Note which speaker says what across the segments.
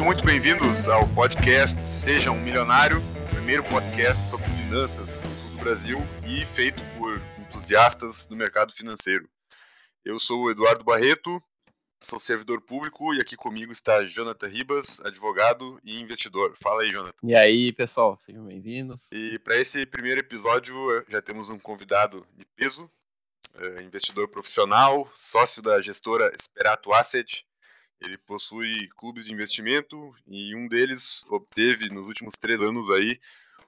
Speaker 1: Sejam muito bem-vindos ao podcast Seja um Milionário, o primeiro podcast sobre finanças do sul do Brasil e feito por entusiastas do mercado financeiro. Eu sou o Eduardo Barreto, sou servidor público e aqui comigo está Jonathan Ribas, advogado e investidor. Fala aí, Jonathan.
Speaker 2: E aí, pessoal, sejam bem-vindos.
Speaker 1: E para esse primeiro episódio já temos um convidado de peso, é, investidor profissional, sócio da gestora Esperato Asset. Ele possui clubes de investimento e um deles obteve nos últimos três anos aí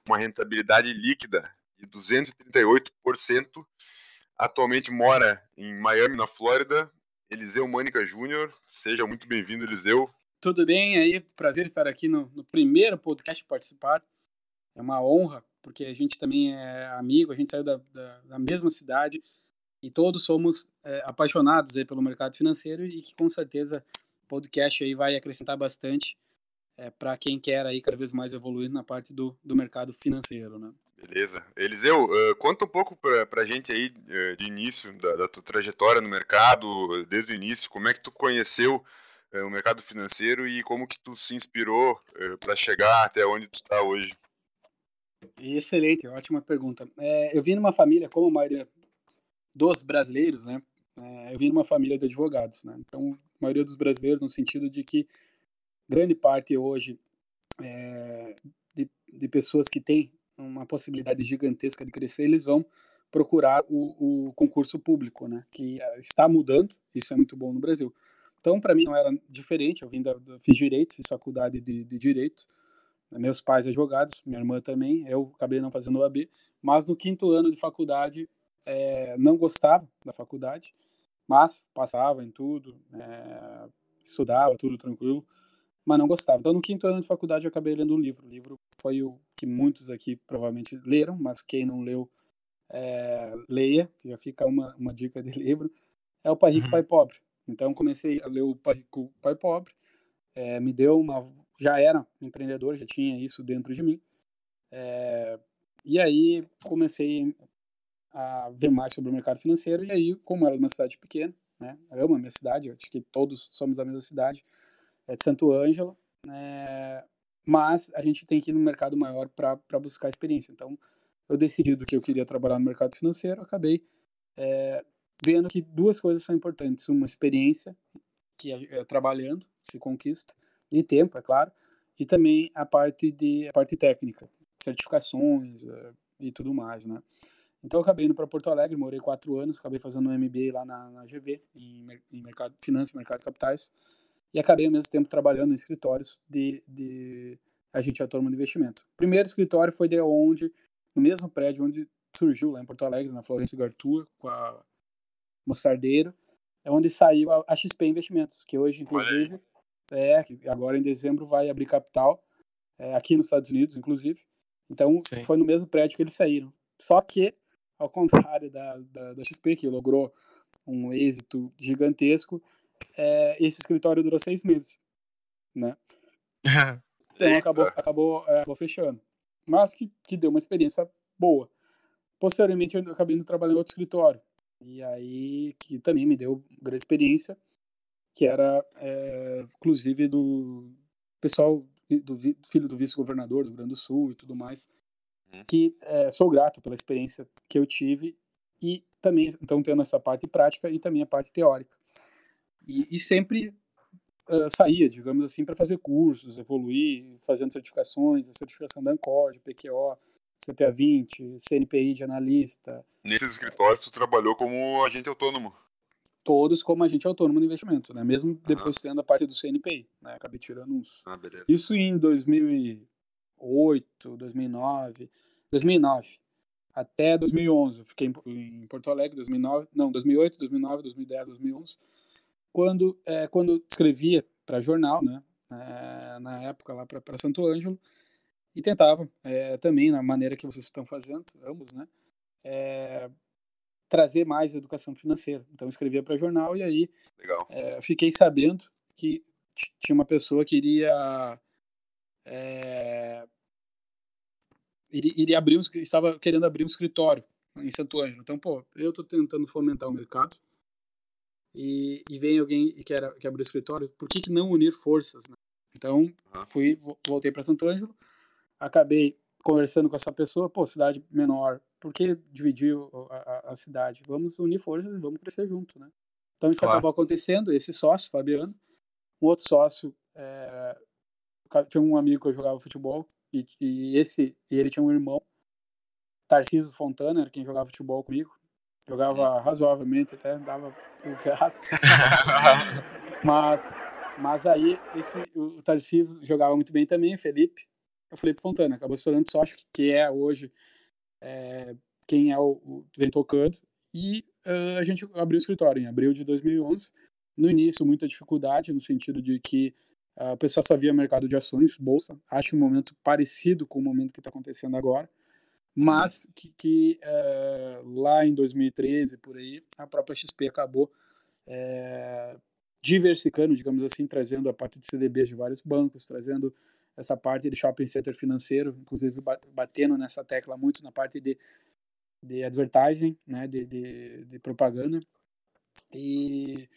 Speaker 1: uma rentabilidade líquida de 238%. Atualmente mora em Miami, na Flórida. Eliseu Mânica Júnior, seja muito bem-vindo, Eliseu.
Speaker 3: Tudo bem aí? Prazer estar aqui no, no primeiro podcast participar. É uma honra, porque a gente também é amigo, a gente saiu da, da, da mesma cidade e todos somos é, apaixonados aí pelo mercado financeiro e que com certeza podcast aí vai acrescentar bastante é, para quem quer aí cada vez mais evoluir na parte do, do mercado financeiro, né?
Speaker 1: Beleza. Eliseu, uh, conta um pouco para a gente aí uh, de início da, da, tua trajetória no mercado, desde o início, como é que tu conheceu uh, o mercado financeiro e como que tu se inspirou para chegar até onde tu está hoje?
Speaker 3: Excelente, ótima pergunta. É, eu vim numa família, como a maioria dos brasileiros, né? É, eu vim de uma família de advogados, né? Então, maioria dos brasileiros, no sentido de que grande parte hoje é, de, de pessoas que têm uma possibilidade gigantesca de crescer, eles vão procurar o, o concurso público, né? Que é, está mudando, isso é muito bom no Brasil. Então, para mim não era diferente. Eu vim da, fiz direito, fiz faculdade de, de direito. Meus pais advogados, minha irmã também. Eu acabei não fazendo o AB, mas no quinto ano de faculdade é, não gostava da faculdade, mas passava em tudo, é, estudava tudo tranquilo, mas não gostava. Então, no quinto ano de faculdade, eu acabei lendo um livro. O livro foi o que muitos aqui provavelmente leram, mas quem não leu, é, leia, que já fica uma, uma dica de livro. É o Pai Rico, uhum. Pai Pobre. Então, comecei a ler o Pai Rico, Pai Pobre. É, me deu uma. Já era empreendedor, já tinha isso dentro de mim. É, e aí comecei a ver mais sobre o mercado financeiro. E aí, como era uma cidade pequena, né, eu amo a minha cidade, acho que todos somos da mesma cidade, é de Santo Ângelo, é, mas a gente tem que ir no mercado maior para buscar experiência. Então, eu decidi do que eu queria trabalhar no mercado financeiro, acabei é, vendo que duas coisas são importantes: uma experiência, que é, é, trabalhando se conquista, e tempo, é claro, e também a parte de a parte técnica, certificações é, e tudo mais, né? Então eu acabei indo para Porto Alegre, morei quatro anos, acabei fazendo um MBA lá na, na GV, em, em mercado, finanças e mercado de capitais, e acabei ao mesmo tempo trabalhando em escritórios de, de agente autônomo de investimento. O primeiro escritório foi de onde, no mesmo prédio onde surgiu, lá em Porto Alegre, na Florência Gartua, com a Mostardeiro, é onde saiu a, a XP Investimentos, que hoje, inclusive, é, agora em dezembro vai abrir capital, é, aqui nos Estados Unidos, inclusive. Então, Sim. foi no mesmo prédio que eles saíram. Só que ao contrário da, da, da XP, que logrou um êxito gigantesco, é, esse escritório durou seis meses, né? então acabou, acabou, é, acabou fechando. Mas que, que deu uma experiência boa. Posteriormente, eu acabei indo trabalhar em outro escritório. E aí, que também me deu grande experiência, que era, é, inclusive, do pessoal, do, do filho do vice-governador do Rio Grande do Sul e tudo mais, Uhum. que é, sou grato pela experiência que eu tive e também então tendo essa parte prática e também a parte teórica. E, e sempre uh, saía digamos assim para fazer cursos evoluir fazendo certificações a certificação da Ancor de PQO CPA 20 CNPI de analista.
Speaker 1: Nesses escritórios tu trabalhou como agente autônomo.
Speaker 3: Todos como agente autônomo no investimento né? Mesmo depois tendo a parte do CNPI né? Acabei tirando uns.
Speaker 1: Ah,
Speaker 3: isso em 2000 2008, 2009, 2009 até 2011. Eu fiquei em Porto Alegre 2009, não, 2008, 2009, 2010, 2011. Quando é, quando escrevia para jornal, né, é, na época lá para Santo Ângelo e tentava é, também na maneira que vocês estão fazendo, ambos, né, é, trazer mais educação financeira. Então escrevia para jornal e aí é, fiquei sabendo que tinha uma pessoa que iria é, iria abrir um, estava querendo abrir um escritório em Santo Ângelo. Então, pô, eu estou tentando fomentar o mercado e, e vem alguém que quer, quer abrir um escritório, por que, que não unir forças? Né? Então, fui, voltei para Santo Ângelo, acabei conversando com essa pessoa, pô, cidade menor, por que dividir a, a, a cidade? Vamos unir forças e vamos crescer junto, né? Então isso claro. acabou acontecendo, esse sócio, Fabiano, um outro sócio, é, tinha um amigo que eu jogava futebol, e, e esse, e ele tinha um irmão, Tarcísio Fontana, era quem jogava futebol comigo, jogava razoavelmente, até dava pro gasto. mas, mas aí esse, o Tarcísio jogava muito bem também, Felipe, o Felipe Fontana, acabou se tornando sócio, que é hoje é, quem é o, o, vem tocando, e uh, a gente abriu o escritório em abril de 2011, no início muita dificuldade, no sentido de que o pessoal só via mercado de ações, bolsa, acho um momento parecido com o momento que está acontecendo agora, mas que, que uh, lá em 2013, por aí, a própria XP acabou é, diversificando, digamos assim, trazendo a parte de CDBs de vários bancos, trazendo essa parte de shopping center financeiro, inclusive batendo nessa tecla muito na parte de, de advertising, né, de, de, de propaganda. E,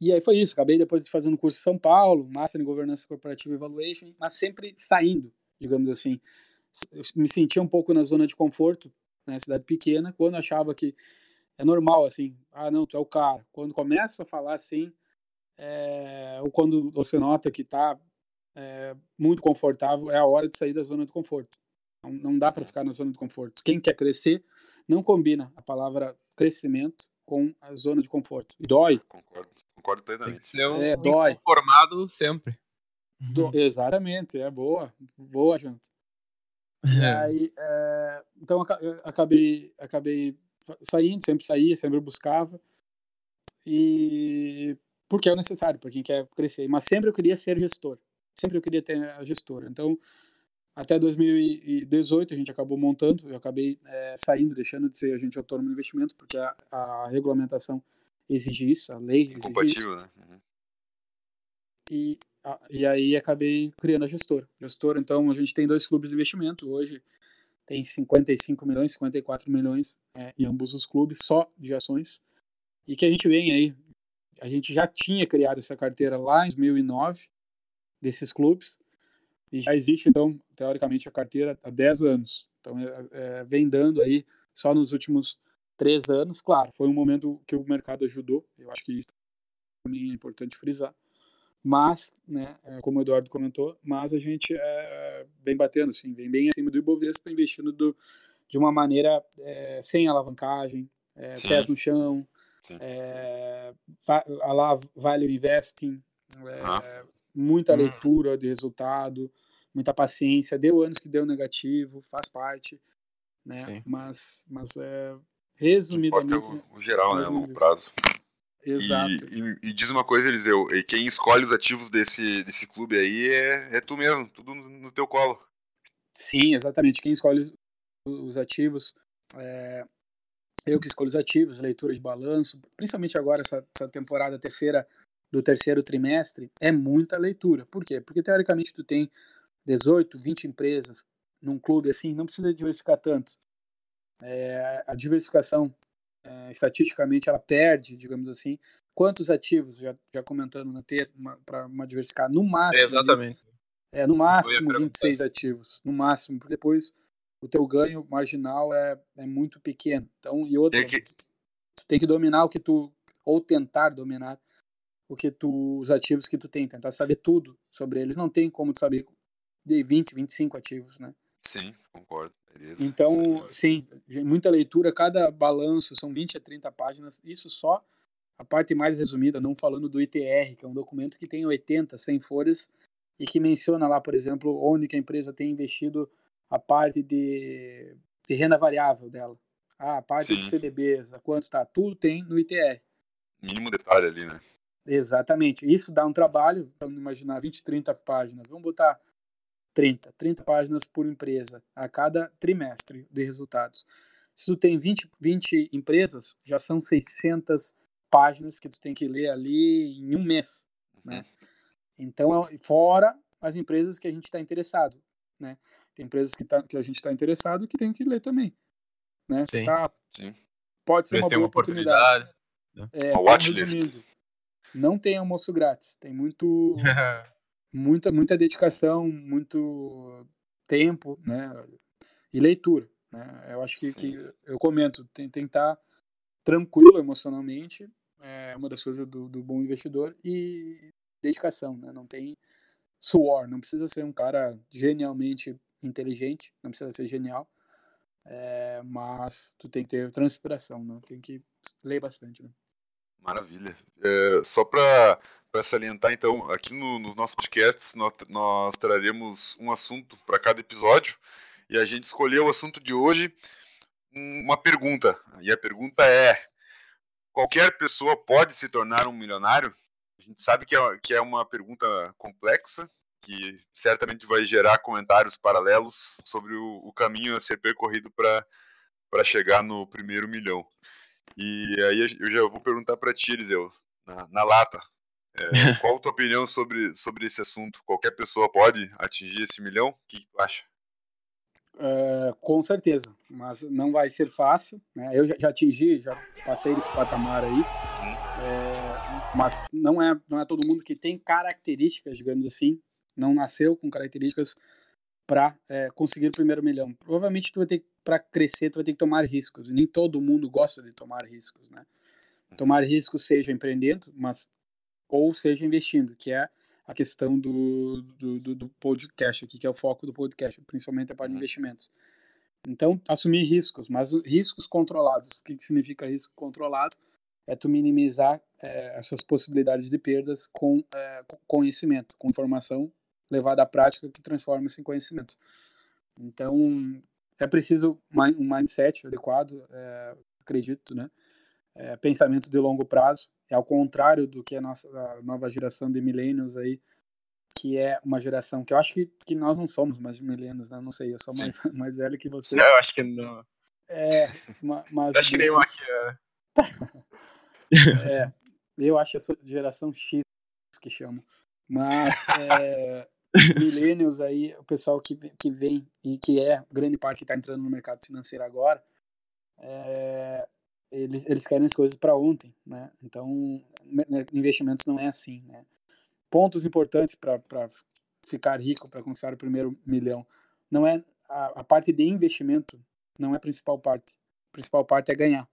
Speaker 3: e aí foi isso, acabei depois de fazendo curso em São Paulo, Master em Governança Corporativa Evaluation, mas sempre saindo, digamos assim. Eu me sentia um pouco na zona de conforto, né, cidade pequena, quando achava que é normal, assim, ah, não, tu é o cara. Quando começa a falar assim, é, ou quando você nota que está é, muito confortável, é a hora de sair da zona de conforto. Não, não dá para ficar na zona de conforto. Quem quer crescer não combina a palavra crescimento com a zona de conforto. E dói.
Speaker 1: Concordo, concordo plenamente. Tem que
Speaker 2: ser um é, dói. formado sempre.
Speaker 3: Do, exatamente, é boa, boa, junto. É. Aí, é, então acabei, acabei saindo, sempre saía, sempre buscava. E porque é necessário para quem quer crescer. Mas sempre eu queria ser gestor. Sempre eu queria ter a gestora. Então, até 2018 a gente acabou montando, eu acabei é, saindo, deixando de ser agente autônomo de investimento, porque a, a regulamentação exige isso, a lei exige Compatível, isso. né? Uhum. E, a, e aí acabei criando a gestora. Gestora, então, a gente tem dois clubes de investimento hoje, tem 55 milhões, 54 milhões é, em ambos os clubes, só de ações. E que a gente vem aí, a gente já tinha criado essa carteira lá em 2009, desses clubes, e já existe, então, teoricamente, a carteira há 10 anos. Então, é, é, vem dando aí só nos últimos três anos. Claro, foi um momento que o mercado ajudou, eu acho que isso também é importante frisar. Mas, né, é, como o Eduardo comentou, mas a gente é, vem batendo, assim, vem bem acima do Ibovespa, investindo do, de uma maneira é, sem alavancagem, é, pés no chão, é, a lá Value Investing, é, ah. muita hum. leitura de resultado, muita paciência. Deu anos que deu negativo, faz parte, né? Mas, mas é, resumidamente.
Speaker 1: O, o geral, né? Longo prazo.
Speaker 3: Exato.
Speaker 1: E, e, e, diz uma coisa, Eliseu, quem escolhe os ativos desse, desse clube aí é, é tu mesmo, tudo no, no teu colo.
Speaker 3: Sim, exatamente. Quem escolhe os ativos é, eu que escolho os ativos, leitura de balanço, principalmente agora essa, essa, temporada terceira do terceiro trimestre, é muita leitura. Por quê? Porque teoricamente tu tem 18, 20 empresas num clube assim, não precisa diversificar tanto. É, a diversificação, é, estatisticamente, ela perde, digamos assim, quantos ativos, já, já comentando na ter para uma diversificar, no máximo. É
Speaker 2: exatamente.
Speaker 3: É, no máximo 26 ativos, no máximo, porque depois o teu ganho marginal é, é muito pequeno. Então, e outra, que... tu tem que dominar o que tu, ou tentar dominar o que tu, os ativos que tu tem, tentar saber tudo sobre eles. Não tem como tu saber de 20, 25 ativos, né?
Speaker 1: Sim, concordo. Beleza.
Speaker 3: Então, sim, muita leitura, cada balanço são 20 a 30 páginas, isso só a parte mais resumida, não falando do ITR, que é um documento que tem 80, 100 folhas e que menciona lá, por exemplo, onde que a empresa tem investido a parte de, de renda variável dela. Ah, a parte Sim. de CDBs, a quanto tá, tudo tem no ITR.
Speaker 1: Mínimo detalhe ali, né?
Speaker 3: Exatamente. Isso dá um trabalho, vamos imaginar 20, 30 páginas. Vamos botar 30, 30 páginas por empresa a cada trimestre de resultados. Se tu tem 20, 20 empresas, já são 600 páginas que tu tem que ler ali em um mês, né? Uhum. Então, fora as empresas que a gente está interessado, né? Tem empresas que, tá, que a gente está interessado que tem que ler também. Né?
Speaker 2: Sim.
Speaker 3: Tá,
Speaker 1: Sim.
Speaker 3: Pode ser uma boa uma oportunidade. oportunidade. É,
Speaker 1: uma watchlist.
Speaker 3: Não tem almoço grátis. Tem muito. muita, muita dedicação, muito tempo, né? E leitura, né? Eu acho que, que eu comento, tem, tem que estar tranquilo emocionalmente, é uma das coisas do, do bom investidor, e dedicação, né? Não tem suor, não precisa ser um cara genialmente inteligente, não precisa ser genial, é, mas tu tem que ter transpiração, né? Tem que ler bastante, né?
Speaker 1: Maravilha. É, só para salientar, então, aqui no, nos nossos podcasts nós, nós traremos um assunto para cada episódio e a gente escolheu o assunto de hoje uma pergunta. E a pergunta é: qualquer pessoa pode se tornar um milionário? A gente sabe que é, que é uma pergunta complexa, que certamente vai gerar comentários paralelos sobre o, o caminho a ser percorrido para chegar no primeiro milhão. E aí eu já vou perguntar para ti, Eliseu, na, na lata. É, qual a tua opinião sobre, sobre esse assunto? Qualquer pessoa pode atingir esse milhão? O que, tu acha?
Speaker 3: É, com certeza, mas não vai ser fácil. Né? Eu já, já, atingi, já passei esse patamar aí, é, mas não é, não é todo mundo que tem características, digamos assim, não nasceu com características para é, conseguir o primeiro milhão. Provavelmente tu vai ter para crescer, tu vai ter que tomar riscos. Nem todo mundo gosta de tomar riscos, né? Tomar riscos seja empreendendo, mas ou seja investindo, que é a questão do, do, do, podcast aqui, que é o foco do podcast, principalmente a parte de uhum. investimentos. Então, assumir riscos, mas riscos controlados. O que, que significa risco controlado? É tu minimizar é, essas possibilidades de perdas com é, conhecimento, com informação levada à prática que transforma isso em conhecimento. Então, é preciso um mindset adequado, é, acredito, né? É, pensamento de longo prazo, é ao contrário do que a nossa a nova geração de milênios aí, que é uma geração que eu acho que, que nós não somos mais milênios, né? Não sei, eu sou mais, mais velho que você.
Speaker 2: Eu acho que não.
Speaker 3: É, mas...
Speaker 2: Acho que nem uma aqui,
Speaker 3: é. eu acho eu sou geração X, que chamo. Mas, é, millennials aí, o pessoal que, que vem e que é grande parte que está entrando no mercado financeiro agora, é, eles, eles querem as coisas para ontem, né? Então, investimentos não é assim, né? Pontos importantes para ficar rico, para conquistar o primeiro milhão, não é a, a, parte de investimento não é a principal parte. A principal parte é ganhar.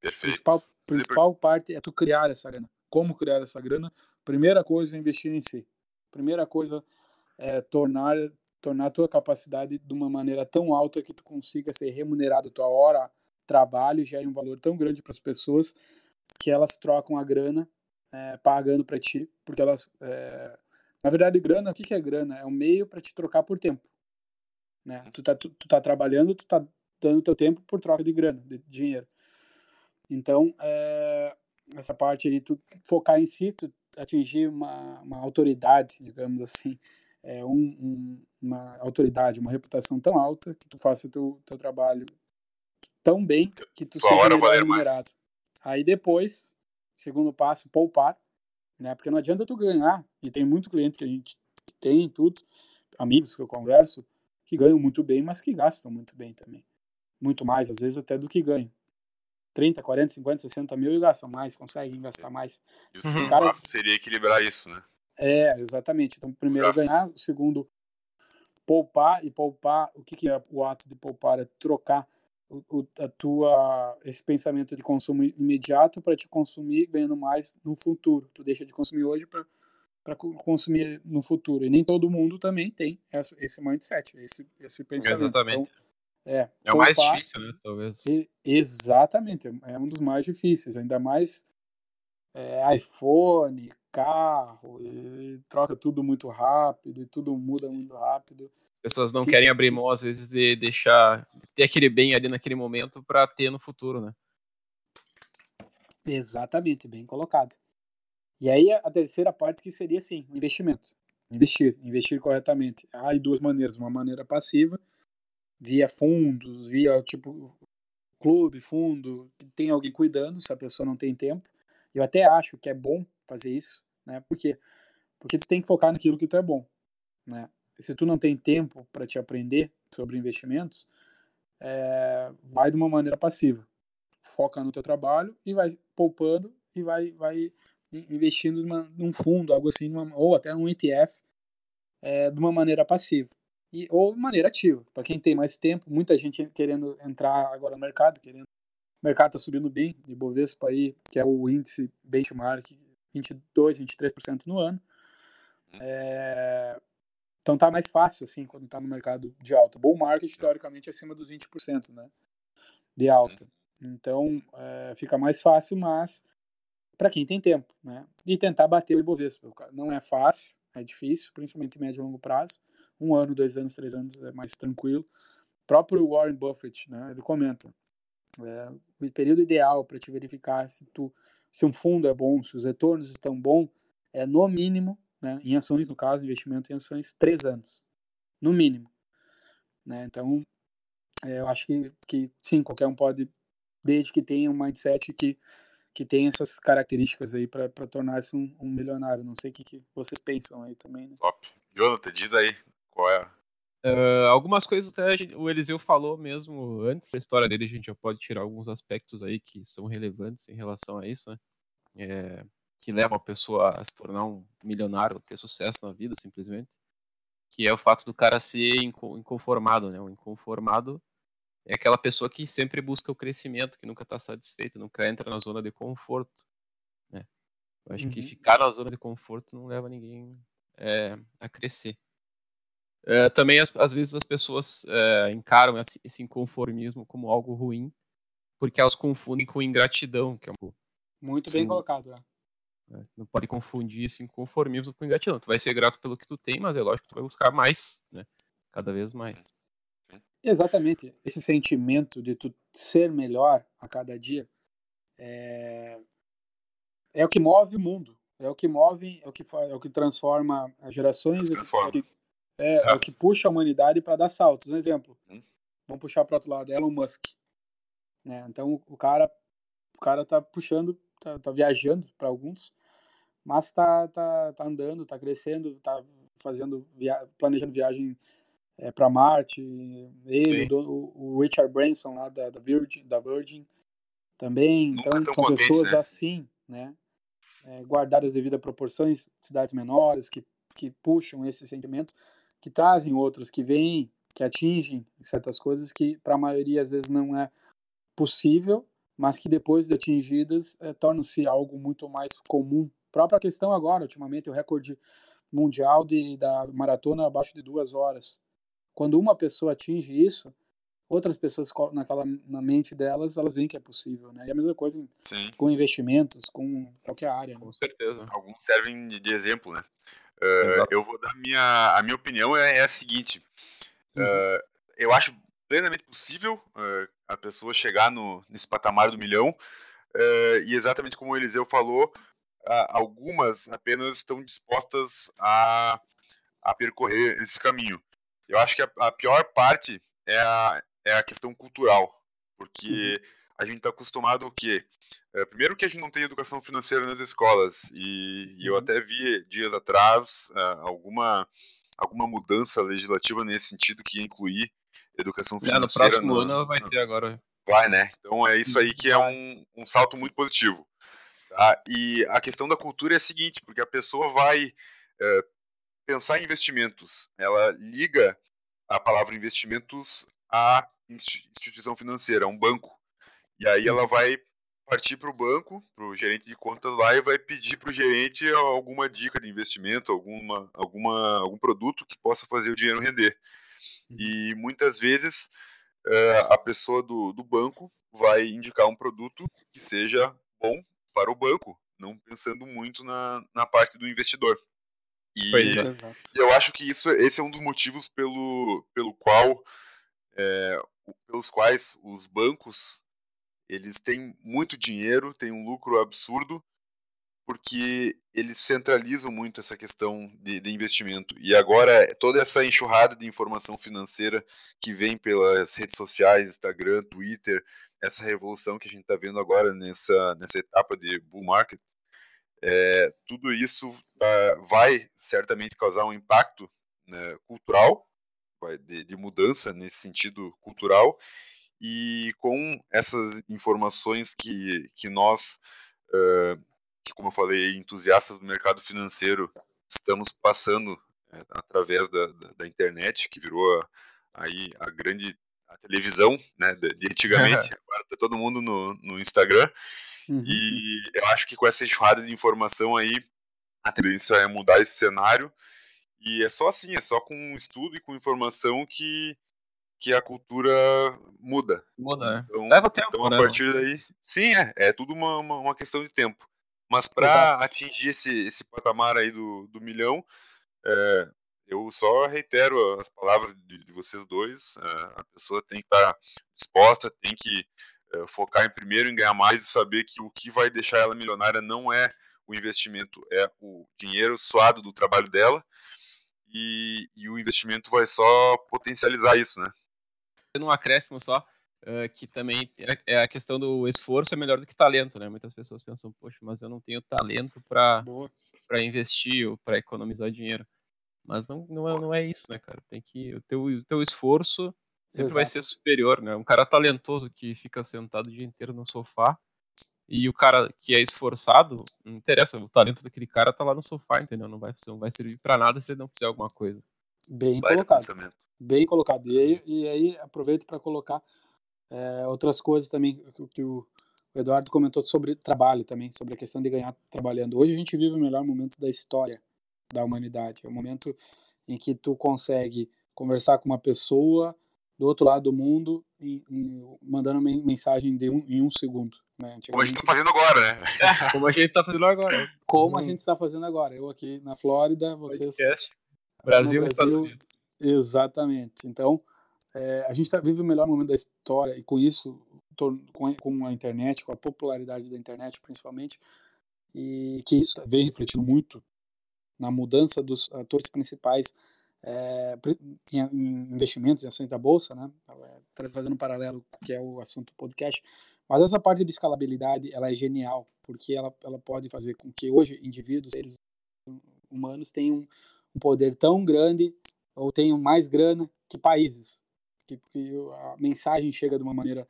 Speaker 1: Perfeito.
Speaker 3: Principal, principal parte é tu criar essa grana. Como criar essa grana? Primeira coisa é investir em si. Primeira coisa é, tornar tornar a tua capacidade de uma maneira tão alta que tu consiga ser remunerado tua hora trabalho gere um valor tão grande para as pessoas que elas trocam a grana é, pagando para ti porque elas é, na verdade grana o que, que é grana? É um meio para te trocar por tempo né? Tu tá tu, tu tá trabalhando tu tá dando teu tempo por troca de grana de dinheiro. Então é, essa parte aí tu focar em si tu atingir uma, uma autoridade digamos assim é, um, um, uma autoridade, uma reputação tão alta que tu faça o teu, teu trabalho tão bem que tu Tua seja melhor remunerado. Aí depois, segundo passo, poupar, né? Porque não adianta tu ganhar, e tem muito cliente que a gente tem tudo, amigos que eu converso, que ganham muito bem, mas que gastam muito bem também. Muito mais, às vezes até do que ganham. 30, 40, 50, 60 mil e gastam mais, conseguem gastar mais.
Speaker 1: E o segundo cara... passo seria equilibrar isso, né?
Speaker 3: É, exatamente. Então, primeiro ganhar, o segundo poupar e poupar. O que, que é o ato de poupar? É trocar o, a tua esse pensamento de consumo imediato para te consumir ganhando mais no futuro. Tu deixa de consumir hoje para para consumir no futuro. E nem todo mundo também tem essa, esse mindset, esse, esse pensamento.
Speaker 2: Exatamente. Então,
Speaker 3: é, é
Speaker 2: poupar, o mais difícil, né? Talvez.
Speaker 3: E, exatamente, é um dos mais difíceis, ainda mais é, iPhone, carro, e troca tudo muito rápido, e tudo muda muito rápido.
Speaker 2: Pessoas não que... querem abrir mão, às vezes, de deixar ter aquele bem ali naquele momento para ter no futuro, né?
Speaker 3: Exatamente, bem colocado. E aí a terceira parte que seria sim, o investimento. Investir, investir corretamente. Há de duas maneiras, uma maneira passiva, via fundos, via tipo clube, fundo, tem alguém cuidando, se a pessoa não tem tempo. Eu até acho que é bom fazer isso, né? Por quê? Porque tu tem que focar naquilo que tu é bom, né? Se tu não tem tempo para te aprender sobre investimentos, é, vai de uma maneira passiva. Foca no teu trabalho e vai poupando e vai, vai investindo numa, num fundo, algo assim, numa, ou até um ETF, é, de uma maneira passiva e, ou maneira ativa. Para quem tem mais tempo, muita gente querendo entrar agora no mercado, querendo. O mercado está subindo bem, de Bovespa aí, que é o índice benchmark, 22, 23% no ano. É, então tá mais fácil, assim, quando tá no mercado de alta. Bull market, teoricamente, é acima dos 20%, né? De alta. Então, é, fica mais fácil, mas para quem tem tempo, né? E tentar bater o Ibovespa. Não é fácil, é difícil, principalmente em médio e longo prazo. Um ano, dois anos, três anos é mais tranquilo. O próprio Warren Buffett, né? Ele comenta é, o período ideal para te verificar se tu se um fundo é bom, se os retornos estão bons, é no mínimo, né, em ações, no caso, investimento em ações, três anos, no mínimo. Né? Então, é, eu acho que, que sim, qualquer um pode, desde que tenha um mindset que, que tem essas características aí para tornar-se um, um, milionário. Não sei o que, que, vocês pensam aí também. Né?
Speaker 1: Top. Jonathan, diz aí qual é
Speaker 2: Uh, algumas coisas até o Eliseu falou mesmo antes da história dele, a gente já pode tirar alguns aspectos aí que são relevantes em relação a isso, né? É, que levam a pessoa a se tornar um milionário, ter sucesso na vida, simplesmente. Que é o fato do cara ser inconformado, né? O inconformado é aquela pessoa que sempre busca o crescimento, que nunca está satisfeito, nunca entra na zona de conforto. Né? Eu acho uhum. que ficar na zona de conforto não leva ninguém é, a crescer. É, também, às, às, vezes, as pessoas é, encaram esse inconformismo como algo ruim, porque elas confundem com ingratidão, que é um...
Speaker 3: Muito bem colocado, é.
Speaker 2: é. Não pode confundir esse inconformismo com ingratidão. Tu vai ser grato pelo que tu tem, mas é lógico que tu vai buscar mais, né? Cada vez mais.
Speaker 3: Exatamente. Esse sentimento de tu ser melhor a cada dia é, é o que move o mundo. É o que move, é o que, é o que transforma as gerações, transforma. É o que é, é o que puxa a humanidade para dar saltos. Um exemplo. Hum. Vamos puxar para outro lado, Elon Musk. Né? Então o cara, o cara tá puxando, tá, tá viajando para alguns, mas tá, tá, tá andando, tá crescendo, tá fazendo via planejando viagem é, para Marte. Ele, o, o, Richard Branson lá da, da Virgin, da Virgin também. Nunca então são pessoas né? assim, né? É, guardadas devido a proporções, cidades menores que que puxam esse sentimento que trazem outras, que vêm, que atingem certas coisas que para a maioria às vezes não é possível, mas que depois de atingidas é, tornam-se algo muito mais comum. Própria questão agora, ultimamente, o recorde mundial de, da maratona abaixo de duas horas. Quando uma pessoa atinge isso, outras pessoas naquela na mente delas, elas veem que é possível, né? E a mesma coisa Sim. com investimentos, com qualquer área. Né?
Speaker 2: Com certeza.
Speaker 1: Alguns servem de, de exemplo, né? Uh, eu vou dar minha. A minha opinião é, é a seguinte. Uh, eu acho plenamente possível uh, a pessoa chegar no, nesse patamar do milhão. e exatamente como o Eliseu falou, algumas apenas estão dispostas a, a percorrer esse caminho. Eu acho que a, a pior parte é a, é a questão cultural. Porque uhum. a gente está acostumado o quê? É, primeiro que a gente não tem educação financeira nas escolas, e, e eu uhum. até vi dias atrás uh, alguma, alguma mudança legislativa nesse sentido que ia incluir educação financeira.
Speaker 2: É, no próximo no, ano ela vai ter agora.
Speaker 1: Vai, né? Então é isso aí que é um, um salto muito positivo. Tá? E a questão da cultura é a seguinte, porque a pessoa vai uh, pensar em investimentos, ela liga a palavra investimentos à instituição financeira, a um banco. E aí ela uhum. vai partir para o banco, para o gerente de contas lá e vai pedir para o gerente alguma dica de investimento, alguma, alguma, algum produto que possa fazer o dinheiro render. Uhum. E muitas vezes uh, a pessoa do, do banco vai indicar um produto que seja bom para o banco, não pensando muito na, na parte do investidor. E é. eu acho que isso, esse é um dos motivos pelo, pelo qual, é, pelos quais os bancos eles têm muito dinheiro, têm um lucro absurdo, porque eles centralizam muito essa questão de, de, investimento. E agora, toda essa enxurrada de informação financeira que vem pelas redes sociais, Instagram, Twitter, essa revolução que a gente está vendo agora nessa, nessa etapa de bull market, é, tudo isso uh, vai certamente causar um impacto né, cultural, de, de mudança nesse sentido cultural, e com essas informações que, que nós, uh, que como eu falei, entusiastas do mercado financeiro, estamos passando é, através da, da, da, internet, que virou aí a grande a televisão, né, de, antigamente, agora tá todo mundo no, no Instagram, uhum. e eu acho que com essa enxurrada de informação aí, a tendência é mudar esse cenário, e é só assim, é só com estudo e com informação que, que a cultura muda.
Speaker 2: Muda, né?
Speaker 1: Então,
Speaker 2: Leva tempo,
Speaker 1: então, a
Speaker 2: né?
Speaker 1: partir daí, sim, é, é tudo uma, uma, uma questão de tempo. Mas para atingir esse, esse patamar aí do, do milhão, é, eu só reitero as palavras de, de vocês dois. É, a pessoa tem que estar disposta, tem que é, focar em primeiro em ganhar mais e saber que o que vai deixar ela milionária não é o investimento, é o dinheiro suado do trabalho dela. E, e o investimento vai só potencializar isso, né?
Speaker 2: Um acréscimo só, uh, que também é, é a questão do esforço é melhor do que talento, né? Muitas pessoas pensam, poxa, mas eu não tenho talento para investir ou para economizar dinheiro. Mas não, não, é, não é isso, né, cara? Tem que. O teu, o teu esforço sempre Exato. vai ser superior, né? Um cara talentoso que fica sentado o dia inteiro no sofá e o cara que é esforçado, não interessa, o talento daquele cara tá lá no sofá, entendeu? Não vai, não vai servir para nada se ele não fizer alguma coisa.
Speaker 3: Bem vai colocado. Bem colocado. E aí, e aí aproveito para colocar é, outras coisas também que, que o Eduardo comentou sobre trabalho também, sobre a questão de ganhar trabalhando. Hoje a gente vive o melhor momento da história da humanidade. É o momento em que tu consegue conversar com uma pessoa do outro lado do mundo e, e mandando uma mensagem de um, em um segundo. Né?
Speaker 1: Como a gente está fazendo agora, né?
Speaker 2: Como a gente está fazendo agora.
Speaker 3: Como a gente está fazendo agora. Eu aqui na Flórida, vocês.
Speaker 2: Podcast. Brasil e Estados Unidos.
Speaker 3: Exatamente. Então, é, a gente tá, vive o melhor momento da história e com isso, com a, internet, com a popularidade da internet principalmente, e que isso vem refletindo muito na mudança dos atores principais é, em, investimentos em ações da bolsa, né? É, fazendo um paralelo que é o assunto do podcast. Mas essa parte de escalabilidade ela é genial porque ela, ela pode fazer com que hoje indivíduos, seres humanos tenham um poder tão grande ou tenham mais grana que países, que, que a mensagem chega de uma maneira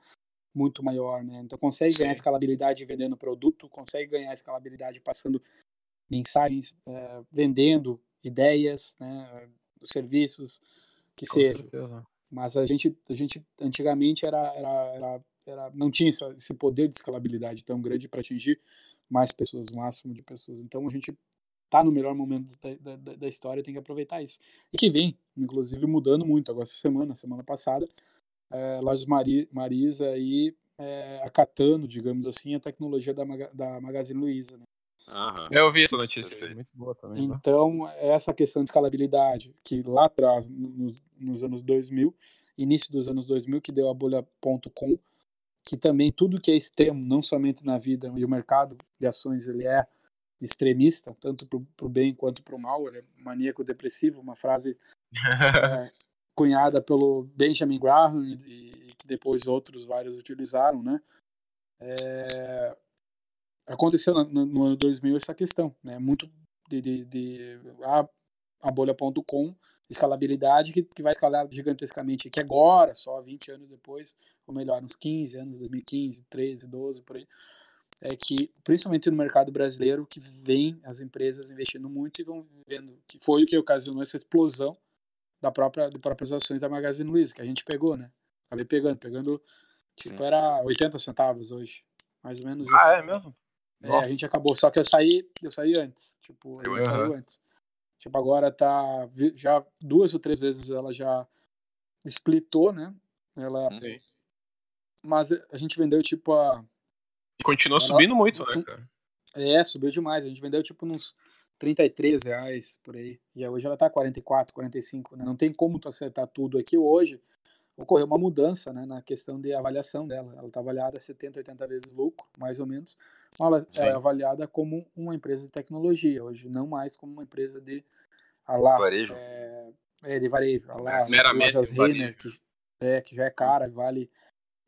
Speaker 3: muito maior, né? Então consegue Sim. ganhar escalabilidade vendendo produto, consegue ganhar escalabilidade passando mensagens, é, vendendo ideias, né, serviços, que seja. Mas a gente, a gente antigamente era, era, era, era não tinha esse poder de escalabilidade tão grande para atingir mais pessoas, o máximo de pessoas. Então a gente tá no melhor momento da, da, da história tem que aproveitar isso. E que vem, inclusive, mudando muito. Agora, essa semana, semana passada, é, Lojas Mari, Marisa aí é, acatando, digamos assim, a tecnologia da, da Magazine Luiza. Né?
Speaker 2: Uhum. Eu ouvi essa notícia, é muito boa também.
Speaker 3: Né? Então, essa questão de escalabilidade, que lá atrás, nos, nos anos 2000, início dos anos 2000, que deu a bolha.com, que também tudo que é extremo, não somente na vida e o mercado de ações, ele é extremista, tanto para o bem quanto para o mal, ele é maníaco depressivo, uma frase é, cunhada pelo Benjamin Graham e, e, que depois outros vários utilizaram, né? É, aconteceu no, no, ano 2000 essa questão, né? Muito de, de, de a, a bolha.com, escalabilidade que, que vai escalar gigantescamente aqui agora, só 20 anos depois, ou melhor, uns 15 anos, 2015, 13, 12, por aí, é que, principalmente no mercado brasileiro, que vem as empresas investindo muito e vão vendo, que foi o que ocasionou essa explosão da própria, das próprias ações da Magazine Luiza, que a gente pegou, né? Acabei pegando, pegando, tipo, Sim. era 80 centavos hoje, mais ou menos
Speaker 2: ah, isso. Ah, é mesmo?
Speaker 3: É, a gente acabou, só que eu saí, eu saí antes. Tipo, eu saí antes. Tipo, agora tá. Já duas ou três vezes ela já splitou, né? Ela. Sim. Mas a gente vendeu tipo a.
Speaker 2: E continua ela... subindo muito, né, cara?
Speaker 3: É, subiu demais. A gente vendeu tipo uns 33 reais por aí. E hoje ela tá 44, 45, né? Não tem como tu acertar tudo aqui hoje ocorreu uma mudança né, na questão de avaliação dela. Ela está avaliada a 70, 80 vezes lucro, mais ou menos. Ela, ela, é avaliada como uma empresa de tecnologia hoje, não mais como uma empresa de a lá,
Speaker 1: varejo.
Speaker 3: É, é de varejo. A lá,
Speaker 2: Meramente
Speaker 3: Renner, que, é, que já é cara, vale.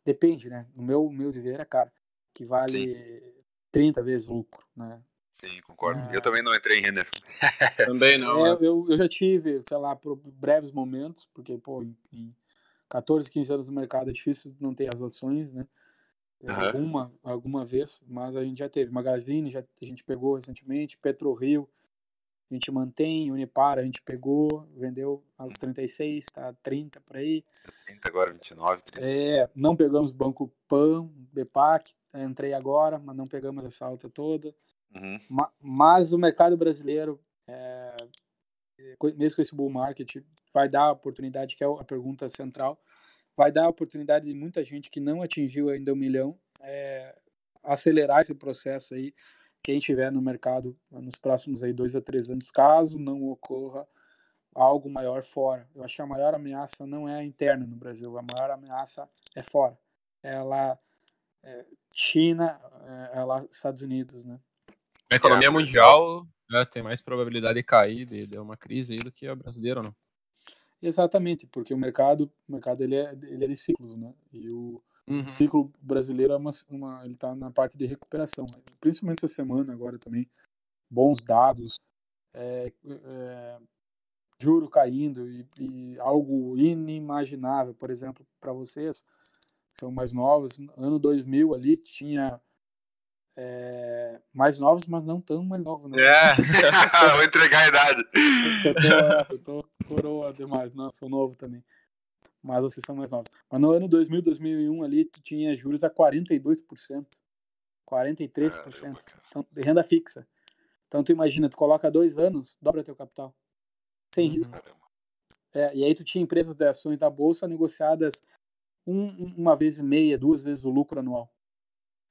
Speaker 3: Depende, né? No meu, meu de ver é cara. Que vale Sim. 30 vezes lucro, né?
Speaker 1: Sim, concordo. É... Eu também não entrei em Renner.
Speaker 2: também não.
Speaker 3: É, né? eu, eu já tive, sei lá, por breves momentos, porque, pô, em, em 14, 15 anos no mercado é difícil não ter as ações, né? Uhum. Alguma, alguma vez, mas a gente já teve. Magazine, já, a gente pegou recentemente, PetroRio, a gente mantém, Unipar a gente pegou, vendeu aos 36, tá 30 por aí.
Speaker 1: 30 agora, 29, 30.
Speaker 3: É, não pegamos Banco Pan, BPAC, entrei agora, mas não pegamos essa alta toda.
Speaker 1: Uhum.
Speaker 3: Ma mas o mercado brasileiro, é, mesmo com esse bull market, vai dar a oportunidade, que é a pergunta central, vai dar a oportunidade de muita gente que não atingiu ainda um milhão é, acelerar esse processo aí, quem tiver no mercado nos próximos aí dois a três anos, caso não ocorra algo maior fora. Eu acho que a maior ameaça não é interna no Brasil, a maior ameaça é fora. Ela é China, é, lá Estados Unidos, né?
Speaker 2: A economia é, mundial né, tem mais probabilidade de cair, de, de uma crise aí do que a brasileira, não?
Speaker 3: Exatamente, porque o mercado, o mercado ele é, ele é de ciclos, né? E o uhum. ciclo brasileiro é uma, uma ele está na parte de recuperação, principalmente essa semana agora também, bons dados, é, é, juro caindo e, e, algo inimaginável, por exemplo, para vocês que são mais novos, ano 2000 ali tinha é, mais novos, mas não tão mais novos. Né?
Speaker 1: É, vou entregar a idade.
Speaker 3: Eu tô, eu tô coroa demais, não, sou novo também. Mas vocês são mais novos. Mas no ano 2000, 2001 ali, tu tinha juros a 42%. 43%. Caramba, então, de renda fixa. Então tu imagina, tu coloca dois anos, dobra teu capital. Sem uhum. risco. É, e aí tu tinha empresas de ações da bolsa negociadas um, uma vez e meia, duas vezes o lucro anual.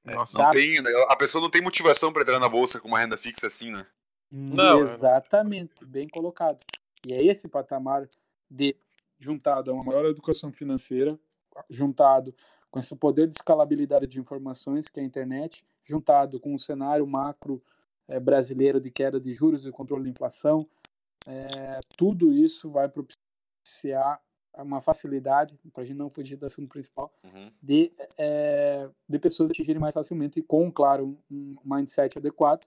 Speaker 1: É, Nossa, não tem, né, a pessoa não tem motivação para entrar na bolsa com uma renda fixa assim, né?
Speaker 3: Não, Exatamente, bem colocado. E é esse patamar de juntado a uma maior educação financeira, juntado com esse poder de escalabilidade de informações que é a internet, juntado com o cenário macro é, brasileiro de queda de juros e controle da inflação, é, tudo isso vai propiciar uma facilidade, para a gente não fugir do assunto principal, uhum. de, é, de pessoas atingirem mais facilmente e com, claro, um mindset adequado,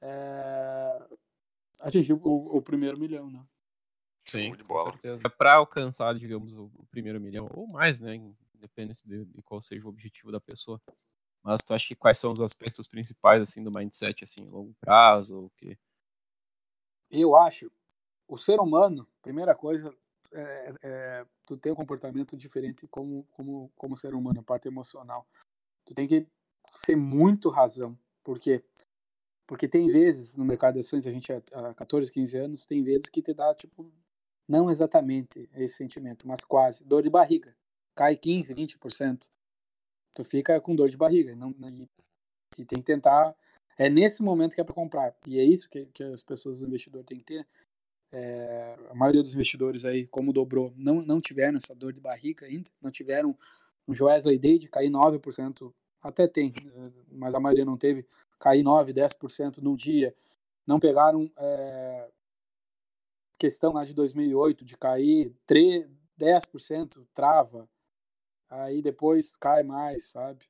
Speaker 3: é, atingir o, o, primeiro milhão, né?
Speaker 2: Sim, de bola. É para alcançar, digamos, o, o, primeiro milhão, ou mais, né? Independente de, de, qual seja o objetivo da pessoa. Mas tu acha que quais são os aspectos principais, assim, do mindset, assim, longo prazo, ou o quê?
Speaker 3: Eu acho, o ser humano, primeira coisa, é, é, tu tem um comportamento diferente como, como, como ser humano, a parte emocional. Tu tem que ser muito razão. Por quê? Porque tem vezes no mercado de ações, a gente há 14, 15 anos, tem vezes que te dá, tipo, não exatamente esse sentimento, mas quase, dor de barriga. Cai 15, 20%. Tu fica com dor de barriga. Não, e, e tem que tentar. É nesse momento que é para comprar. E é isso que, que as pessoas, o investidor, tem que ter é, a maioria dos investidores aí, como dobrou, não, não tiveram essa dor de barriga ainda, não tiveram o Joesley Day de cair 9%, até tem, mas a maioria não teve, cair 9, 10% num dia, não pegaram é, questão lá de 2008 de cair 3, 10%, trava, aí depois cai mais, sabe?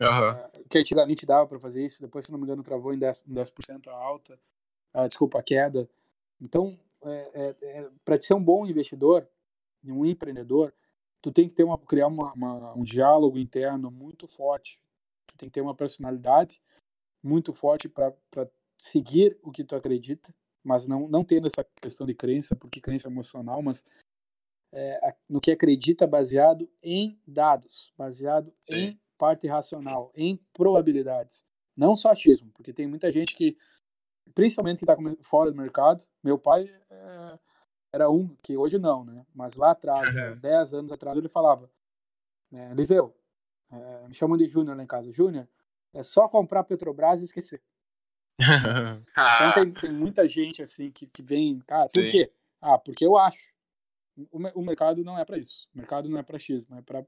Speaker 2: Uhum.
Speaker 3: Que antigamente dava para fazer isso, depois, se não me engano, travou em 10%, 10 a alta, ah, desculpa, a queda. Então, é, é, é para ser um bom investidor, um empreendedor, tu tem que ter uma criar uma, uma, um diálogo interno muito forte. Tu tem que ter uma personalidade muito forte para seguir o que tu acredita, mas não não tendo essa questão de crença, porque crença é emocional, mas é, no que acredita baseado em dados, baseado Sim. em parte racional, em probabilidades, não só achismo, porque tem muita gente que principalmente que está fora do mercado. Meu pai é, era um, que hoje não, né? Mas lá atrás, uhum. 10 anos atrás, ele falava: né, Eliseu, é, me chamam de Júnior lá em casa. Júnior, é só comprar Petrobras e esquecer. então tem, tem, muita gente assim que, que vem, cara, por quê? Ah, porque eu acho. O, o mercado não é para isso. O mercado não é para xismo, é para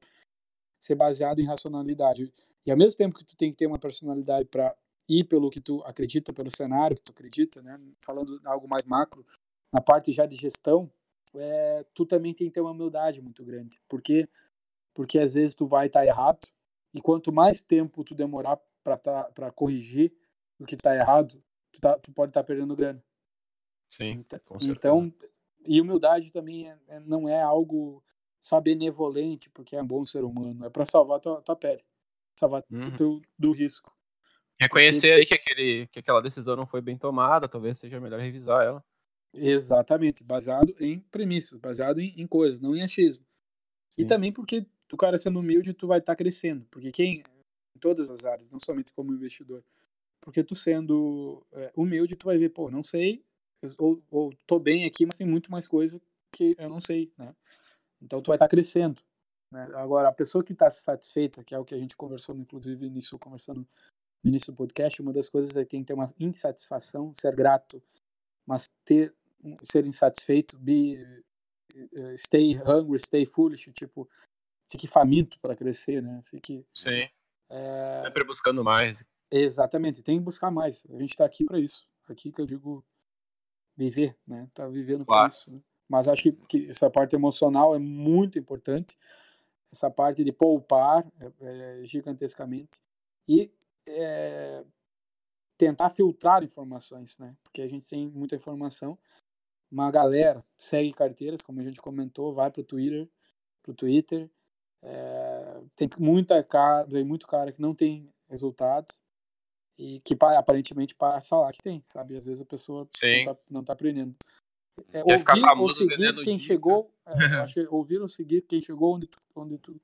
Speaker 3: ser baseado em racionalidade. E ao mesmo tempo que tu tem que ter uma personalidade para ir pelo que tu acredita, pelo cenário que tu acredita, né? Falando algo mais macro, na parte já de gestão, é, tu também tem que ter uma humildade muito grande, porque porque às vezes tu vai estar tá errado e quanto mais tempo tu demorar para tá, para corrigir o que está errado, tu, tá, tu pode estar tá perdendo grana.
Speaker 2: Sim.
Speaker 3: Então, e humildade também é, é, não é algo só benevolente porque é um bom ser humano, é para salvar tua, tua pele, salvar uhum. do, do risco.
Speaker 2: Reconhecer aí que, aquele, que aquela decisão não foi bem tomada, talvez seja melhor revisar ela.
Speaker 3: Exatamente, baseado em premissas, baseado em, em coisas, não em achismo. Sim. E também porque o cara sendo humilde, tu vai estar tá crescendo. Porque quem, em todas as áreas, não somente como investidor, porque tu sendo é, humilde, tu vai ver, pô, não sei, ou, ou tô bem aqui, mas tem muito mais coisa que eu não sei, né? Então tu vai estar tá crescendo. Né? Agora, a pessoa que está satisfeita, que é o que a gente conversou, inclusive, início, conversando no início do podcast, uma das coisas é que tem que ter uma insatisfação, ser grato, mas ter ser insatisfeito, be, uh, stay hungry, stay foolish, tipo, fique faminto para crescer, né? Fique.
Speaker 2: Sim. É... Sempre buscando mais.
Speaker 3: Exatamente, tem que buscar mais. A gente está aqui para isso. Aqui que eu digo viver, né? Tá vivendo claro. para isso. Né? Mas acho que, que, essa parte emocional é muito importante. Essa parte de poupar é, é gigantescamente e é, tentar filtrar informações, né? Porque a gente tem muita informação. Uma galera segue carteiras, como a gente comentou, vai para o Twitter, pro Twitter. É, tem muita cara, tem muito cara que não tem resultados e que aparentemente passa lá que tem, sabe? Às vezes a pessoa não tá, não tá aprendendo. É, ouvir ou seguir quem chegou, é, acho ouvir ou seguir quem chegou onde tu, onde tu,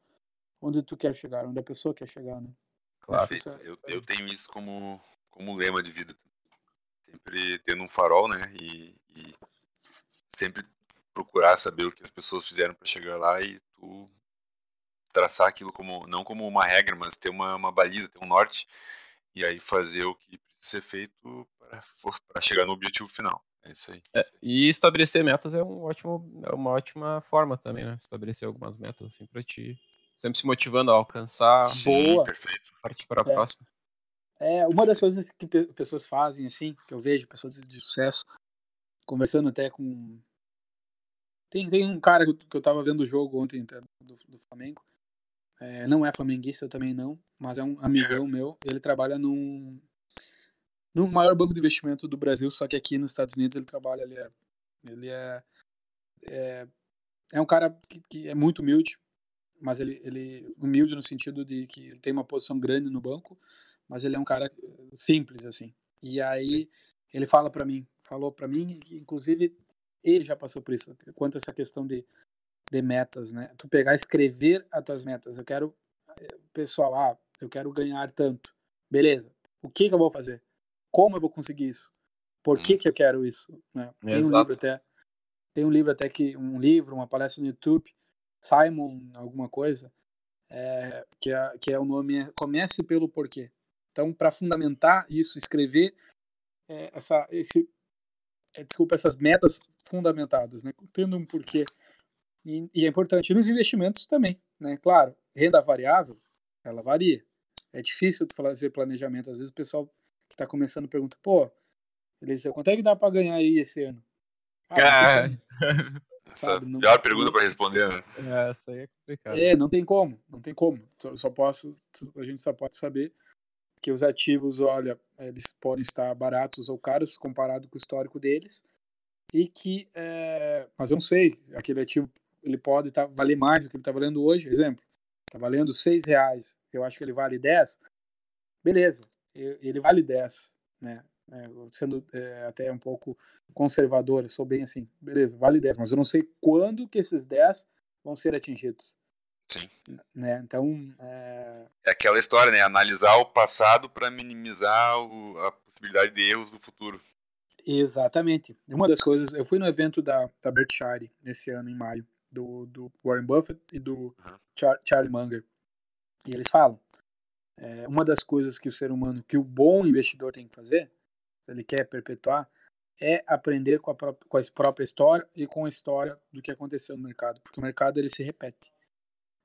Speaker 3: onde tu quer chegar, onde a pessoa quer chegar, né?
Speaker 1: Claro. É, eu, eu tenho isso como, como lema de vida. Sempre tendo um farol, né? E, e sempre procurar saber o que as pessoas fizeram para chegar lá e tu traçar aquilo como não como uma regra, mas ter uma, uma baliza, ter um norte e aí fazer o que precisa ser feito para chegar no objetivo final. É isso aí.
Speaker 2: É, e estabelecer metas é um ótimo é uma ótima forma também, né? Estabelecer algumas metas assim para ti, sempre se motivando a alcançar.
Speaker 3: Sim, Boa.
Speaker 1: Perfeito.
Speaker 2: Partir para a é. próxima.
Speaker 3: É, uma das coisas que pessoas fazem assim, que eu vejo pessoas de sucesso conversando até com tem, tem um cara que eu tava vendo o jogo ontem do, do Flamengo. É, não é flamenguista, eu também não, mas é um amigão meu. Ele trabalha num, no maior banco de investimento do Brasil, só que aqui nos Estados Unidos ele trabalha, ele é, ele é, é, é um cara que, que, é muito humilde, mas ele, ele humilde no sentido de que ele tem uma posição grande no banco, mas ele é um cara simples assim. E aí ele fala para mim, falou para mim, inclusive ele já passou por isso, quanto a essa questão de, de metas, né? Tu pegar escrever as tuas metas. Eu quero, eh, pessoal, ah, eu quero ganhar tanto. Beleza. O que, que eu vou fazer? Como eu vou conseguir isso? Por que, que eu quero isso? Né? Tem um livro até, tem um livro até que um livro, uma palestra no YouTube, Simon alguma coisa, é, que, é, que é o nome é Comece pelo Porquê. Então, para fundamentar isso, escrever é, essa, esse, é, desculpa, essas metas fundamentadas, né? Tendo um porquê. E, e, é importante. E nos investimentos também, né? Claro, renda variável, ela varia. É difícil fazer planejamento. Às vezes o pessoal que está começando pergunta, pô, beleza, quanto é que dá para ganhar aí esse ano?
Speaker 1: Ah, ah essa não, pior pergunta para responder, né?
Speaker 2: É, essa aí é complicado.
Speaker 3: É, não tem como, não tem como. Só posso, a gente só pode saber que os ativos, olha, eles podem estar baratos ou caros comparado com o histórico deles, e que, é, mas eu não sei, aquele ativo ele pode tá, valer mais do que ele está valendo hoje, exemplo, está valendo seis reais, eu acho que ele vale 10, beleza, ele vale 10, né, é, sendo é, até um pouco conservador, eu sou bem assim, beleza, vale 10, mas eu não sei quando que esses 10 vão ser atingidos.
Speaker 1: Sim.
Speaker 3: Né? Então. É...
Speaker 1: é aquela história, né? Analisar o passado para minimizar o, a possibilidade de erros do futuro.
Speaker 3: Exatamente. Uma das coisas, eu fui no evento da, da Berkshire esse ano, em maio, do, do Warren Buffett e do. Char, Charlie Munger. E eles falam: é, uma das coisas que o ser humano, que o bom investidor tem que fazer, se ele quer perpetuar, é aprender com a, própria, com a própria história e com a história do que aconteceu no mercado, porque o mercado ele se repete.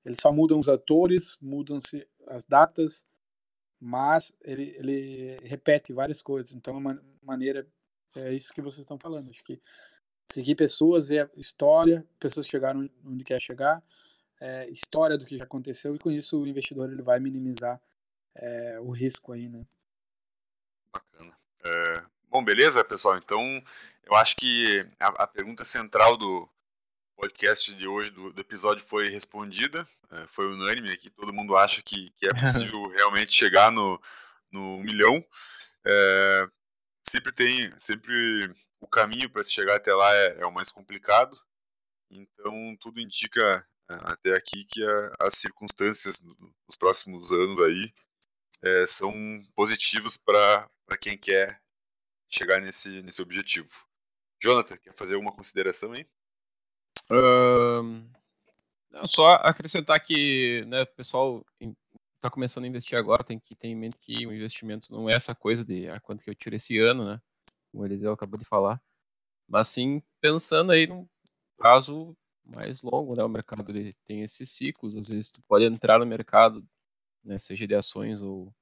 Speaker 3: Eles só mudam os atores, mudam-se as datas, mas ele, ele repete várias coisas. Então, é uma maneira é isso que vocês estão falando. Acho que seguir pessoas, ver a história, pessoas chegaram onde quer chegar, é, história do que já aconteceu, e com isso o investidor ele vai minimizar é, o risco aí, né?
Speaker 1: Bacana. É, bom, beleza, pessoal? Então, eu acho que a, a, pergunta central do podcast de hoje, do, do episódio, foi respondida. É, foi unânime aqui, todo mundo acha que, que é possível realmente chegar no, no milhão. É, sempre tem, sempre o caminho para se chegar até lá é, é, o mais complicado. Então tudo indica é, até aqui que a, as circunstâncias dos próximos anos aí é, são positivos para quem quer chegar nesse, nesse objetivo. Jonathan, quer fazer alguma consideração aí?
Speaker 2: Um, só acrescentar que né, o pessoal está começando a investir agora tem que ter em mente que o investimento não é essa coisa de ah, quanto que eu tiro esse ano, né? Como o Eliseu acabou de falar. Mas sim pensando aí num prazo mais longo, né? O mercado ele tem esses ciclos, às vezes tu pode entrar no mercado, né, seja de ações ou,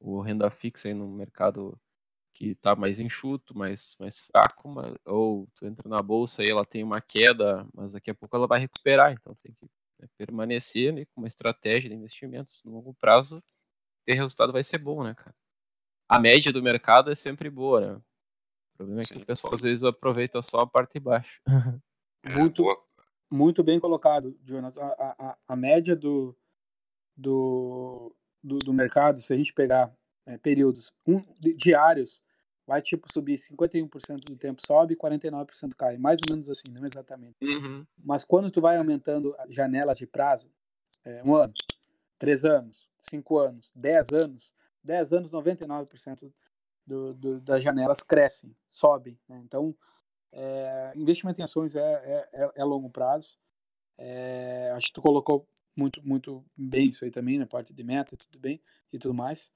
Speaker 2: ou renda fixa aí no mercado que está mais enxuto, mais, mais fraco, mas, ou tu entra na bolsa e ela tem uma queda, mas daqui a pouco ela vai recuperar, então tem que né, permanecer né, com uma estratégia de investimentos no longo prazo, ter resultado vai ser bom, né, cara? A média do mercado é sempre boa, né? O problema é que Sim. o pessoal às vezes aproveita só a parte de baixo.
Speaker 3: Muito, muito bem colocado, Jonas. A, a, a média do, do, do, do, mercado, se a gente pegar é, períodos um, diários, vai tipo subir 51% do tempo sobe, 49% cai, mais ou menos assim, não exatamente.
Speaker 2: Uhum.
Speaker 3: Mas quando tu vai aumentando janelas de prazo, é, um ano, três anos, cinco anos, dez anos, dez anos 99% do, do, das janelas crescem, sobem. Né? Então, é, investimento em ações é, é, é, é longo prazo. É, acho que tu colocou muito muito bem isso aí também na parte de meta, tudo bem e tudo mais.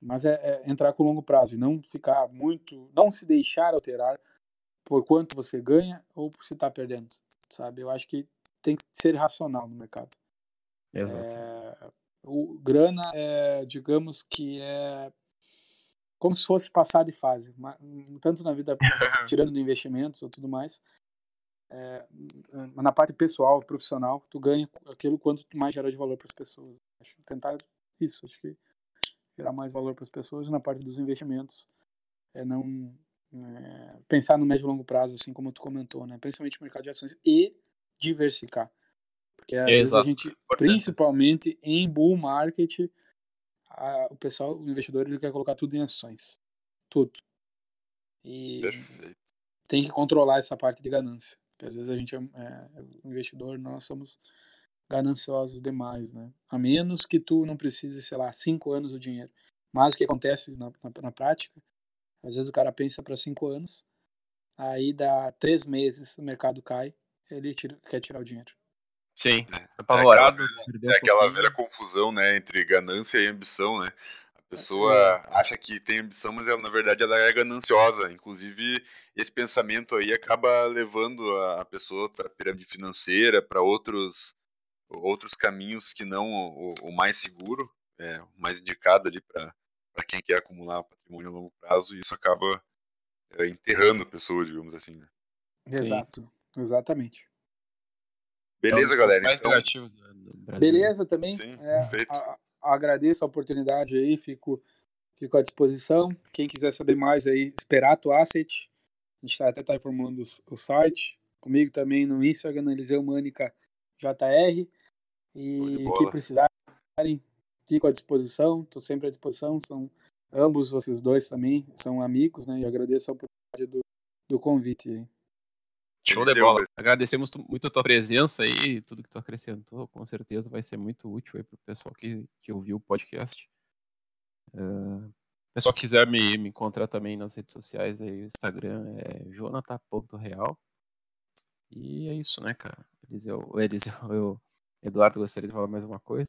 Speaker 3: Mas é, é entrar com longo prazo e não ficar muito, não se deixar alterar por quanto você ganha ou por se está perdendo, sabe? Eu acho que tem que ser racional no mercado.
Speaker 2: Exato.
Speaker 3: O grana é, digamos que é como se fosse passar de fase, tanto na vida tirando de investimentos ou tudo mais, é, na parte pessoal, profissional, tu ganha aquilo quanto mais gera de valor para as pessoas. Acho tentar isso, acho que gerar mais valor para as pessoas na parte dos investimentos é não é, pensar no médio e longo prazo, assim como tu comentou, né? Principalmente no mercado de ações e diversificar. Porque às Exato. vezes a gente, principalmente em bull market, a, o pessoal, o investidor, ele quer colocar tudo em ações. Tudo. E Perfeito. tem que controlar essa parte de ganância. Porque às vezes a gente é, é investidor, nós somos gananciosos demais, né? A menos que tu não precise, sei lá, cinco anos o dinheiro. Mas o que acontece na, na, na prática, às vezes o cara pensa para cinco anos, aí dá três meses, o mercado cai, ele tira, quer tirar o dinheiro.
Speaker 2: Sim,
Speaker 1: é, apavorado. É aquela, é aquela velha confusão, né, entre ganância e ambição, né? A pessoa é. acha que tem ambição, mas ela, na verdade ela é gananciosa. Inclusive, esse pensamento aí acaba levando a pessoa para pirâmide financeira, para outros outros caminhos que não o, o mais seguro, é, o mais indicado ali para quem quer acumular patrimônio a longo prazo, e isso acaba é, enterrando a pessoa, digamos assim. Né?
Speaker 3: Exato, Sim. exatamente.
Speaker 1: Beleza, é galera. Então...
Speaker 3: Beleza também. Sim, é, a, a, agradeço a oportunidade aí, fico, fico à disposição. Quem quiser saber mais aí, Esperato Asset, a gente tá, até está informando o, o, site. Comigo também no Instagram, Eliseu Mânica JR. E o que precisarem, fico à disposição, estou sempre à disposição. São ambos vocês dois também, são amigos, né? E agradeço a oportunidade do, do convite.
Speaker 2: Show de bola. Agradecemos muito a tua presença aí, tudo que tu acrescentou, com certeza vai ser muito útil aí pro pessoal que, que ouviu o podcast. Uh, pessoal que quiser me, me encontrar também nas redes sociais aí, o Instagram é jonathan.real. E é isso, né, cara? Eliseu, Eliseu, eu Eduardo, gostaria de falar mais uma coisa?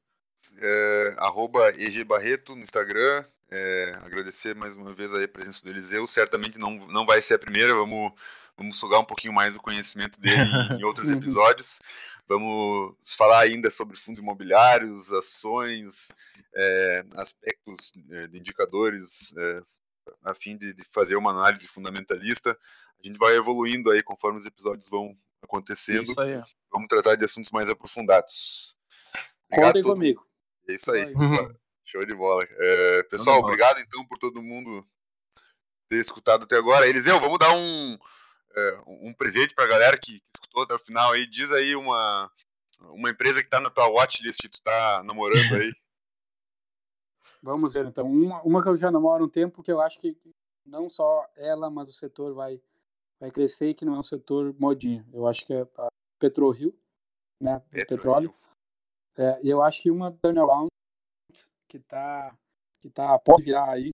Speaker 1: É, arroba EG Barreto no Instagram. É, agradecer mais uma vez a presença do Eliseu. Certamente não, não vai ser a primeira, vamos, vamos sugar um pouquinho mais do conhecimento dele em outros uhum. episódios. Vamos falar ainda sobre fundos imobiliários, ações, é, aspectos é, de indicadores, é, a fim de, de, fazer uma análise fundamentalista. A gente vai evoluindo aí conforme os episódios vão acontecendo. Isso aí vamos tratar de assuntos mais aprofundados.
Speaker 3: Obrigado Contem comigo.
Speaker 1: É isso aí. Uhum. Show de bola. É, pessoal, obrigado então por todo mundo ter escutado até agora. Eliseu, vamos dar um, é, um presente para a galera que, que, escutou até o final aí. Diz aí uma, uma empresa que está na tua watchlist que tu está namorando aí.
Speaker 3: Vamos ver, então. Uma, uma que eu já namoro um tempo, que eu acho que não só ela, mas o setor vai, vai crescer e que não é um setor modinho. Eu acho que é a PetroRio, né?
Speaker 1: Petro,
Speaker 3: petróleo. É, e eu acho que uma turnaround que tá, que tá, pode virar aí,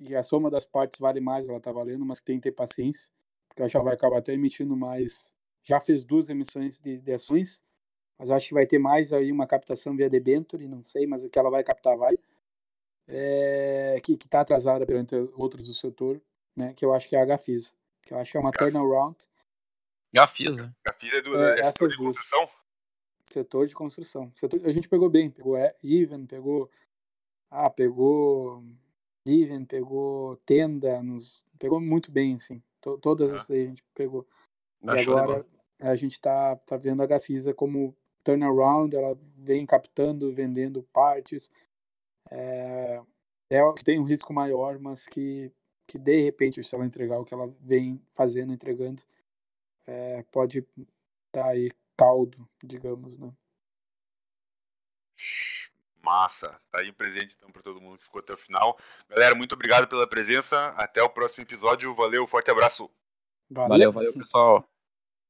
Speaker 3: e a soma das partes vale mais, ela tá valendo, mas tem que ter paciência, porque eu acho que ela vai acabar até emitindo mais. Já fez duas emissões de, de ações, mas acho que vai ter mais aí uma captação via debenture, não sei, mas o que ela vai captar vai. É, que está atrasada perante outros do setor, né, que eu acho que é a Gafisa, que eu acho que é uma turnaround.
Speaker 2: Gafisa.
Speaker 1: Gafisa é do é, é setor de construção?
Speaker 3: Setor de construção. Setor, a gente pegou bem, pegou Even, pegou ah, pegou Even, pegou Tenda, nos, pegou muito bem, assim. To, todas ah. essas aí a gente pegou. Não e agora a gente tá, tá vendo a Gafisa como turnaround, ela vem captando, vendendo partes. É, é tem um risco maior, mas que, que de repente, se ela entregar o que ela vem fazendo, entregando, é, pode dar aí caldo, digamos, né?
Speaker 1: Massa. Tá aí presente então para todo mundo que ficou até o final. Galera, muito obrigado pela presença. Até o próximo episódio. Valeu, forte abraço.
Speaker 2: Valeu, valeu, valeu pessoal.